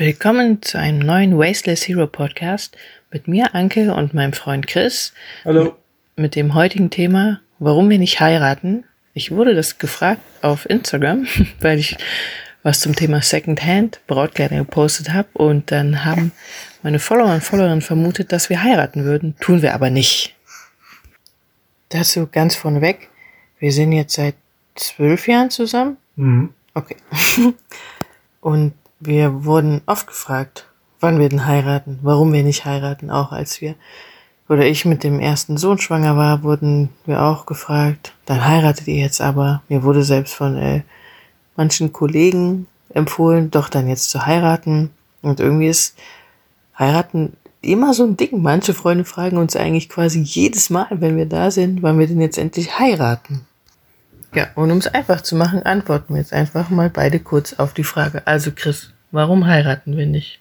Willkommen zu einem neuen Wasteless Hero Podcast mit mir, Anke, und meinem Freund Chris. Hallo. Mit dem heutigen Thema, warum wir nicht heiraten. Ich wurde das gefragt auf Instagram, weil ich was zum Thema Secondhand Brautkleider gepostet habe und dann haben meine Follower und Followerinnen vermutet, dass wir heiraten würden. Tun wir aber nicht. Dazu ganz vorneweg. Wir sind jetzt seit zwölf Jahren zusammen. Mhm. Okay. Und wir wurden oft gefragt, wann wir denn heiraten, warum wir nicht heiraten, auch als wir oder ich mit dem ersten Sohn schwanger war, wurden wir auch gefragt, dann heiratet ihr jetzt aber. Mir wurde selbst von äh, manchen Kollegen empfohlen, doch dann jetzt zu heiraten. Und irgendwie ist heiraten immer so ein Ding. Manche Freunde fragen uns eigentlich quasi jedes Mal, wenn wir da sind, wann wir denn jetzt endlich heiraten. Ja, und um es einfach zu machen, antworten wir jetzt einfach mal beide kurz auf die Frage. Also Chris, warum heiraten wir nicht?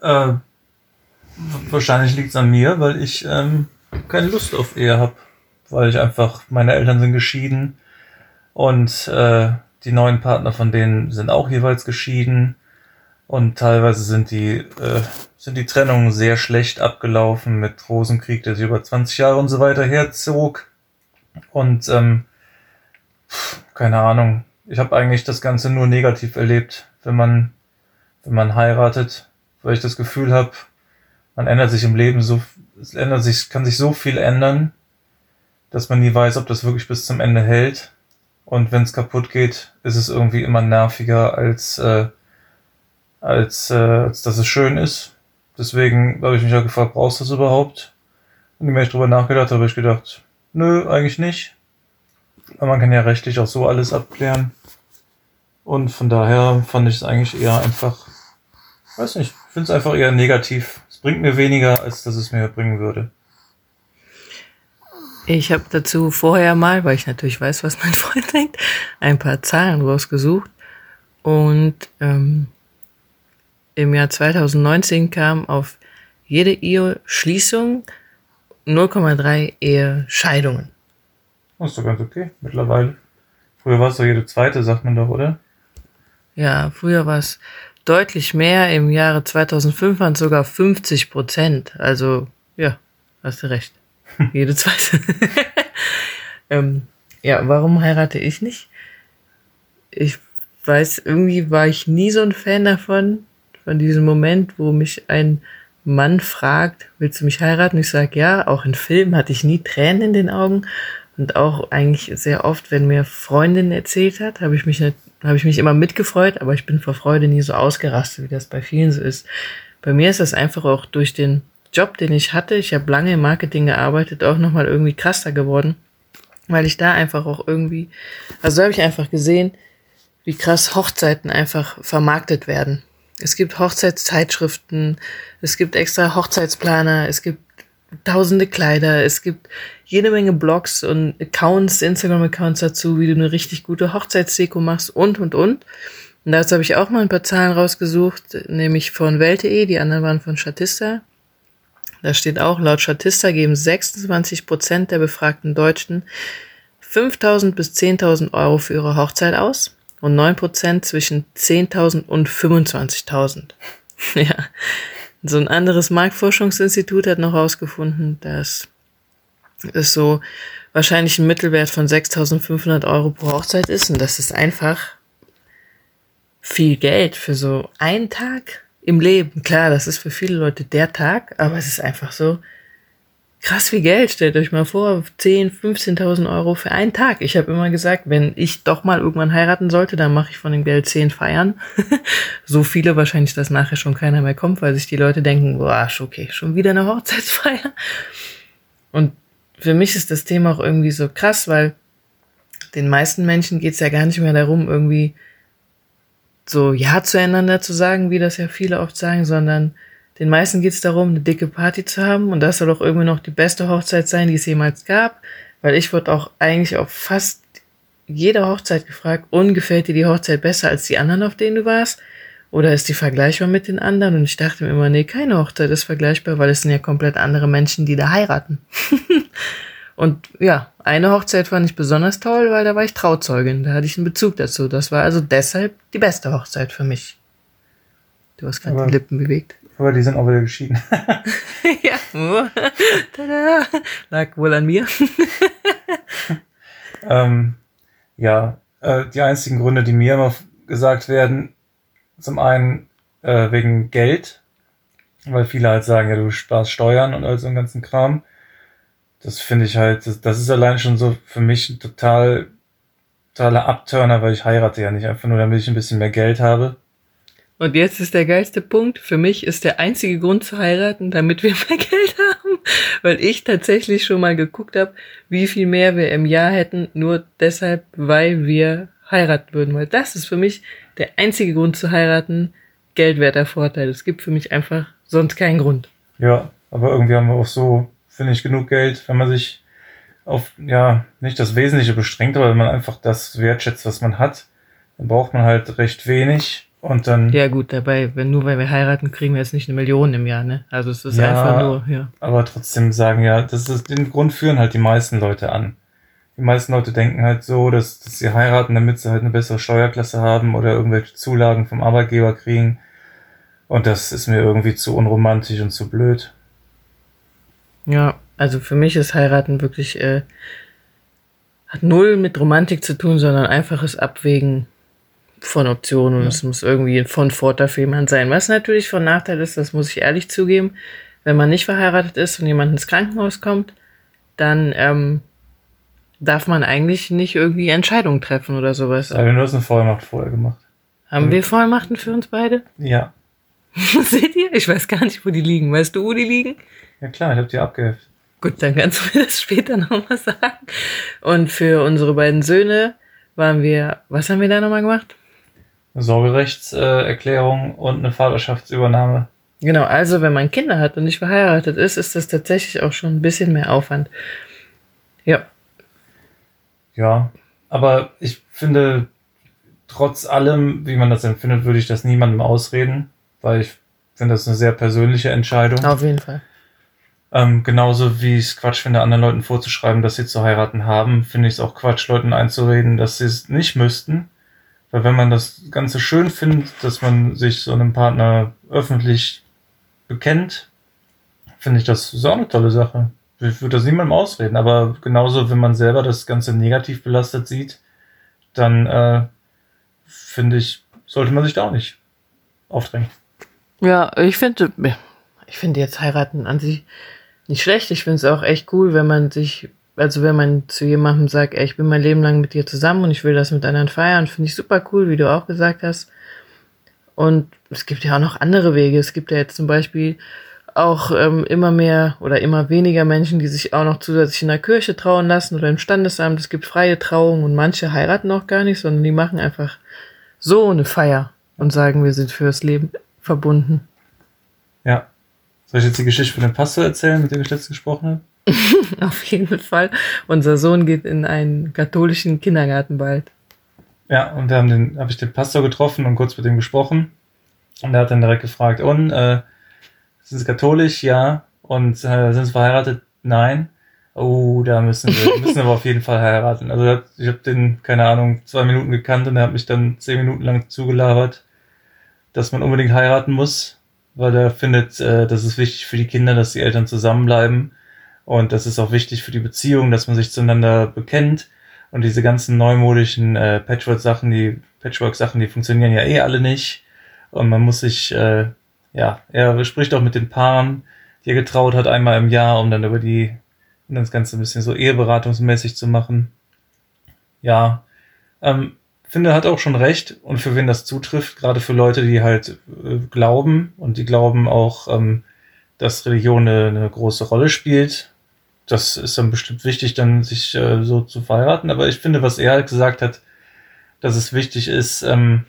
Äh, wahrscheinlich liegt es an mir, weil ich ähm, keine Lust auf Ehe habe. Weil ich einfach, meine Eltern sind geschieden und äh, die neuen Partner von denen sind auch jeweils geschieden. Und teilweise sind die, äh, sind die Trennungen sehr schlecht abgelaufen mit Rosenkrieg, der sich über 20 Jahre und so weiter herzog. Und ähm, keine Ahnung, ich habe eigentlich das Ganze nur negativ erlebt, wenn man, wenn man heiratet, weil ich das Gefühl habe, man ändert sich im Leben so, es ändert sich, kann sich so viel ändern, dass man nie weiß, ob das wirklich bis zum Ende hält. Und wenn es kaputt geht, ist es irgendwie immer nerviger, als, äh, als, äh, als dass es schön ist. Deswegen habe ich mich ja gefragt, brauchst du das überhaupt? Und je mehr ich drüber nachgedacht habe, habe ich gedacht, nö, eigentlich nicht. Aber man kann ja rechtlich auch so alles abklären. Und von daher fand ich es eigentlich eher einfach, weiß nicht, ich finde es einfach eher negativ. Es bringt mir weniger, als dass es mir bringen würde. Ich habe dazu vorher mal, weil ich natürlich weiß, was mein Freund denkt, ein paar Zahlen rausgesucht. Und ähm, im Jahr 2019 kam auf jede Eheschließung 0,3 Ehescheidungen. Das ist doch ganz okay, mittlerweile. Früher war es doch jede zweite, sagt man doch, oder? Ja, früher war es deutlich mehr. Im Jahre 2005 waren es sogar 50 Prozent. Also, ja, hast du recht. Jede zweite. ähm, ja, warum heirate ich nicht? Ich weiß, irgendwie war ich nie so ein Fan davon, von diesem Moment, wo mich ein Mann fragt, willst du mich heiraten? Ich sage ja. Auch in Filmen hatte ich nie Tränen in den Augen. Und auch eigentlich sehr oft, wenn mir Freundin erzählt hat, habe ich mich nicht, habe ich mich immer mitgefreut, aber ich bin vor Freude nie so ausgerastet, wie das bei vielen so ist. Bei mir ist das einfach auch durch den Job, den ich hatte, ich habe lange im Marketing gearbeitet, auch nochmal irgendwie krasser geworden, weil ich da einfach auch irgendwie, also habe ich einfach gesehen, wie krass Hochzeiten einfach vermarktet werden. Es gibt Hochzeitszeitschriften, es gibt extra Hochzeitsplaner, es gibt tausende Kleider, es gibt jede Menge Blogs und Accounts, Instagram-Accounts dazu, wie du eine richtig gute Hochzeitsdeko machst und, und, und. Und dazu habe ich auch mal ein paar Zahlen rausgesucht, nämlich von Welt.de, die anderen waren von Statista. Da steht auch, laut Statista geben 26 Prozent der befragten Deutschen 5.000 bis 10.000 Euro für ihre Hochzeit aus und 9 Prozent zwischen 10.000 und 25.000. ja. So ein anderes Marktforschungsinstitut hat noch herausgefunden, dass es so wahrscheinlich ein Mittelwert von 6.500 Euro pro Hochzeit ist und das ist einfach viel Geld für so einen Tag im Leben. Klar, das ist für viele Leute der Tag, aber es ist einfach so krass viel Geld. Stellt euch mal vor, 10, 15.000 Euro für einen Tag. Ich habe immer gesagt, wenn ich doch mal irgendwann heiraten sollte, dann mache ich von dem Geld 10 Feiern. so viele wahrscheinlich, dass nachher schon keiner mehr kommt, weil sich die Leute denken, boah, okay, schon wieder eine Hochzeitsfeier. Und für mich ist das Thema auch irgendwie so krass, weil den meisten Menschen geht es ja gar nicht mehr darum, irgendwie so Ja zueinander zu sagen, wie das ja viele oft sagen, sondern den meisten geht es darum, eine dicke Party zu haben und das soll auch irgendwie noch die beste Hochzeit sein, die es jemals gab, weil ich wurde auch eigentlich auf fast jeder Hochzeit gefragt, und gefällt dir die Hochzeit besser als die anderen, auf denen du warst? Oder ist die vergleichbar mit den anderen? Und ich dachte mir immer, nee, keine Hochzeit ist vergleichbar, weil es sind ja komplett andere Menschen, die da heiraten. und ja, eine Hochzeit fand ich besonders toll, weil da war ich Trauzeugin. Da hatte ich einen Bezug dazu. Das war also deshalb die beste Hochzeit für mich. Du hast gerade die Lippen bewegt. Aber die sind auch wieder geschieden. ja. Oh. Tada. Lag wohl an mir. ähm, ja, äh, die einzigen Gründe, die mir immer gesagt werden, zum einen äh, wegen Geld, weil viele halt sagen, ja, du sparst Steuern und all so einen ganzen Kram. Das finde ich halt, das, das ist allein schon so für mich ein total, totaler Abturner, weil ich heirate ja nicht einfach nur, damit ich ein bisschen mehr Geld habe. Und jetzt ist der geilste Punkt. Für mich ist der einzige Grund zu heiraten, damit wir mehr Geld haben. Weil ich tatsächlich schon mal geguckt habe, wie viel mehr wir im Jahr hätten, nur deshalb, weil wir heiraten würden. Weil das ist für mich der einzige Grund zu heiraten, geldwerter Vorteil. Es gibt für mich einfach sonst keinen Grund. Ja, aber irgendwie haben wir auch so, finde ich, genug Geld, wenn man sich auf, ja, nicht das Wesentliche beschränkt, aber wenn man einfach das wertschätzt, was man hat, dann braucht man halt recht wenig und dann. Ja, gut, dabei, wenn nur weil wir heiraten, kriegen wir jetzt nicht eine Million im Jahr, ne? Also es ist ja, einfach nur, ja. Aber trotzdem sagen ja, das ist, den Grund führen halt die meisten Leute an. Die meisten Leute denken halt so, dass, dass sie heiraten, damit sie halt eine bessere Steuerklasse haben oder irgendwelche Zulagen vom Arbeitgeber kriegen. Und das ist mir irgendwie zu unromantisch und zu blöd. Ja, also für mich ist heiraten wirklich, äh, hat null mit Romantik zu tun, sondern einfaches Abwägen von Optionen und ja. es muss irgendwie von Vorteil für jemanden sein. Was natürlich von Nachteil ist, das muss ich ehrlich zugeben, wenn man nicht verheiratet ist und jemand ins Krankenhaus kommt, dann ähm, darf man eigentlich nicht irgendwie Entscheidungen treffen oder sowas. Aber du hast eine Vollmacht vorher gemacht. Haben wir Vollmachten für uns beide? Ja. Seht ihr? Ich weiß gar nicht, wo die liegen. Weißt du, wo die liegen? Ja klar, ich habe die abgeheftet. Gut, dann kannst du mir das später nochmal sagen. Und für unsere beiden Söhne waren wir, was haben wir da nochmal gemacht? Eine Sorgerechtserklärung und eine Vaterschaftsübernahme. Genau, also wenn man Kinder hat und nicht verheiratet ist, ist das tatsächlich auch schon ein bisschen mehr Aufwand. Ja. Ja, aber ich finde, trotz allem, wie man das empfindet, würde ich das niemandem ausreden, weil ich finde, das eine sehr persönliche Entscheidung. Auf jeden Fall. Ähm, genauso wie ich es Quatsch finde, anderen Leuten vorzuschreiben, dass sie zu heiraten haben, finde ich es auch Quatsch, Leuten einzureden, dass sie es nicht müssten. Weil wenn man das Ganze schön findet, dass man sich so einem Partner öffentlich bekennt, finde ich das so eine tolle Sache. Ich würde das niemandem ausreden, aber genauso, wenn man selber das Ganze negativ belastet sieht, dann äh, finde ich, sollte man sich da auch nicht aufdrängen. Ja, ich finde, ich finde jetzt heiraten an sich nicht schlecht. Ich finde es auch echt cool, wenn man sich also wenn man zu jemandem sagt, ey, ich bin mein Leben lang mit dir zusammen und ich will das mit anderen feiern, finde ich super cool, wie du auch gesagt hast. Und es gibt ja auch noch andere Wege. Es gibt ja jetzt zum Beispiel auch ähm, immer mehr oder immer weniger Menschen, die sich auch noch zusätzlich in der Kirche trauen lassen oder im Standesamt. Es gibt freie Trauungen und manche heiraten auch gar nicht, sondern die machen einfach so eine Feier und sagen, wir sind fürs Leben verbunden. Ja. Soll ich jetzt die Geschichte von dem Pastor erzählen, mit dem ich letztens gesprochen habe? Auf jeden Fall. Unser Sohn geht in einen katholischen Kindergarten bald. Ja, und da haben den, habe ich den Pastor getroffen und kurz mit ihm gesprochen. Und er hat dann direkt gefragt, und äh, sind Sie katholisch? Ja. Und äh, sind Sie verheiratet? Nein. Oh, da müssen wir, müssen aber auf jeden Fall heiraten. Also ich habe den, keine Ahnung, zwei Minuten gekannt und er hat mich dann zehn Minuten lang zugelabert, dass man unbedingt heiraten muss, weil er findet, äh, das ist wichtig für die Kinder, dass die Eltern zusammenbleiben und das ist auch wichtig für die Beziehung, dass man sich zueinander bekennt. Und diese ganzen neumodischen äh, Patchwork-Sachen, die Patchwork-Sachen, die funktionieren ja eh alle nicht. Und man muss sich, äh, ja, er spricht auch mit den Paaren, die er getraut hat, einmal im Jahr, um dann über die, um das Ganze ein bisschen so eheberatungsmäßig zu machen. Ja, ähm, finde, hat auch schon recht. Und für wen das zutrifft, gerade für Leute, die halt äh, glauben und die glauben auch, ähm, dass Religion eine, eine große Rolle spielt, das ist dann bestimmt wichtig, dann sich äh, so zu verheiraten. Aber ich finde, was er halt gesagt hat, dass es wichtig ist, ähm,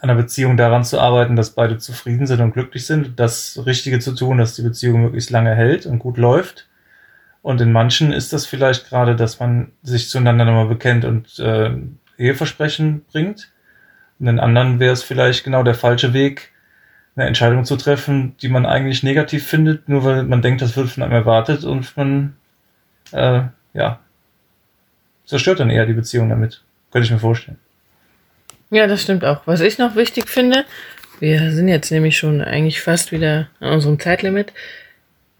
an der Beziehung daran zu arbeiten, dass beide zufrieden sind und glücklich sind, das Richtige zu tun, dass die Beziehung möglichst lange hält und gut läuft. Und in manchen ist das vielleicht gerade, dass man sich zueinander nochmal bekennt und äh, Eheversprechen bringt. Und in anderen wäre es vielleicht genau der falsche Weg, eine Entscheidung zu treffen, die man eigentlich negativ findet, nur weil man denkt, das wird von einem erwartet und man, äh, ja, zerstört dann eher die Beziehung damit. Könnte ich mir vorstellen. Ja, das stimmt auch. Was ich noch wichtig finde, Wir sind jetzt nämlich schon eigentlich fast wieder an unserem Zeitlimit.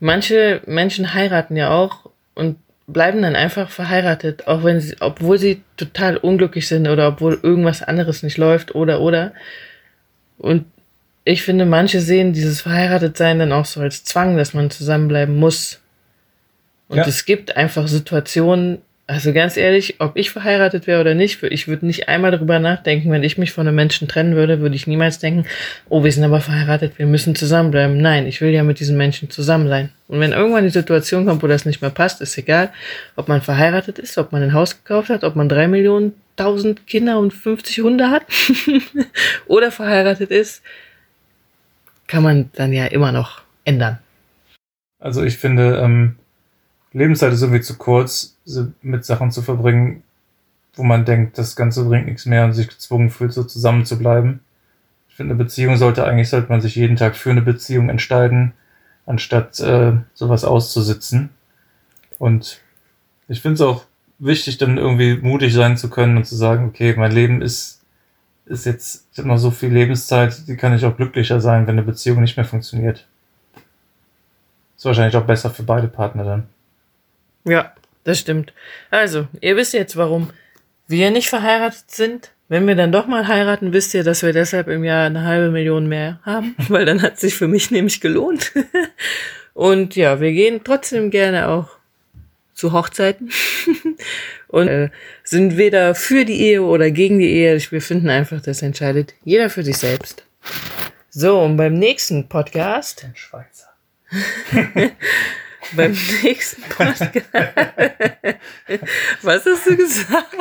Manche Menschen heiraten ja auch und bleiben dann einfach verheiratet, auch wenn sie, obwohl sie total unglücklich sind oder obwohl irgendwas anderes nicht läuft oder oder. Und ich finde, manche sehen dieses Verheiratetsein dann auch so als Zwang, dass man zusammenbleiben muss. Und ja. es gibt einfach Situationen, also ganz ehrlich, ob ich verheiratet wäre oder nicht, ich würde nicht einmal darüber nachdenken, wenn ich mich von einem Menschen trennen würde, würde ich niemals denken, oh, wir sind aber verheiratet, wir müssen zusammenbleiben. Nein, ich will ja mit diesem Menschen zusammen sein. Und wenn irgendwann die Situation kommt, wo das nicht mehr passt, ist egal, ob man verheiratet ist, ob man ein Haus gekauft hat, ob man drei Millionen, tausend Kinder und 50 Hunde hat oder verheiratet ist, kann man dann ja immer noch ändern. Also ich finde, ähm, Lebenszeit ist irgendwie zu kurz, mit Sachen zu verbringen, wo man denkt, das Ganze bringt nichts mehr und sich gezwungen fühlt, so zusammen zu bleiben. Ich finde, eine Beziehung sollte eigentlich, sollte man sich jeden Tag für eine Beziehung entscheiden, anstatt äh, sowas auszusitzen. Und ich finde es auch wichtig, dann irgendwie mutig sein zu können und zu sagen, okay, mein Leben ist, ist jetzt, noch so viel Lebenszeit, die kann ich auch glücklicher sein, wenn eine Beziehung nicht mehr funktioniert. Ist wahrscheinlich auch besser für beide Partner dann. Ja, das stimmt. Also, ihr wisst jetzt, warum wir nicht verheiratet sind. Wenn wir dann doch mal heiraten, wisst ihr, dass wir deshalb im Jahr eine halbe Million mehr haben, weil dann hat sich für mich nämlich gelohnt. Und ja, wir gehen trotzdem gerne auch zu Hochzeiten und äh, sind weder für die Ehe oder gegen die Ehe. Wir finden einfach, das entscheidet jeder für sich selbst. So, und beim nächsten Podcast. Den Schweizer. beim nächsten Podcast. Was hast du gesagt?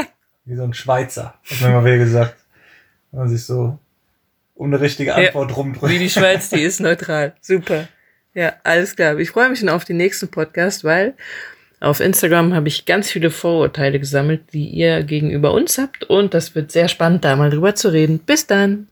Wie so ein Schweizer, hat mir mal wieder gesagt. Wenn man sich so um eine richtige Antwort ja, rumdrückt. Wie die Schweiz, die ist neutral. Super. Ja, alles klar. Ich freue mich schon auf den nächsten Podcast, weil auf Instagram habe ich ganz viele Vorurteile gesammelt, die ihr gegenüber uns habt. Und das wird sehr spannend, da mal drüber zu reden. Bis dann.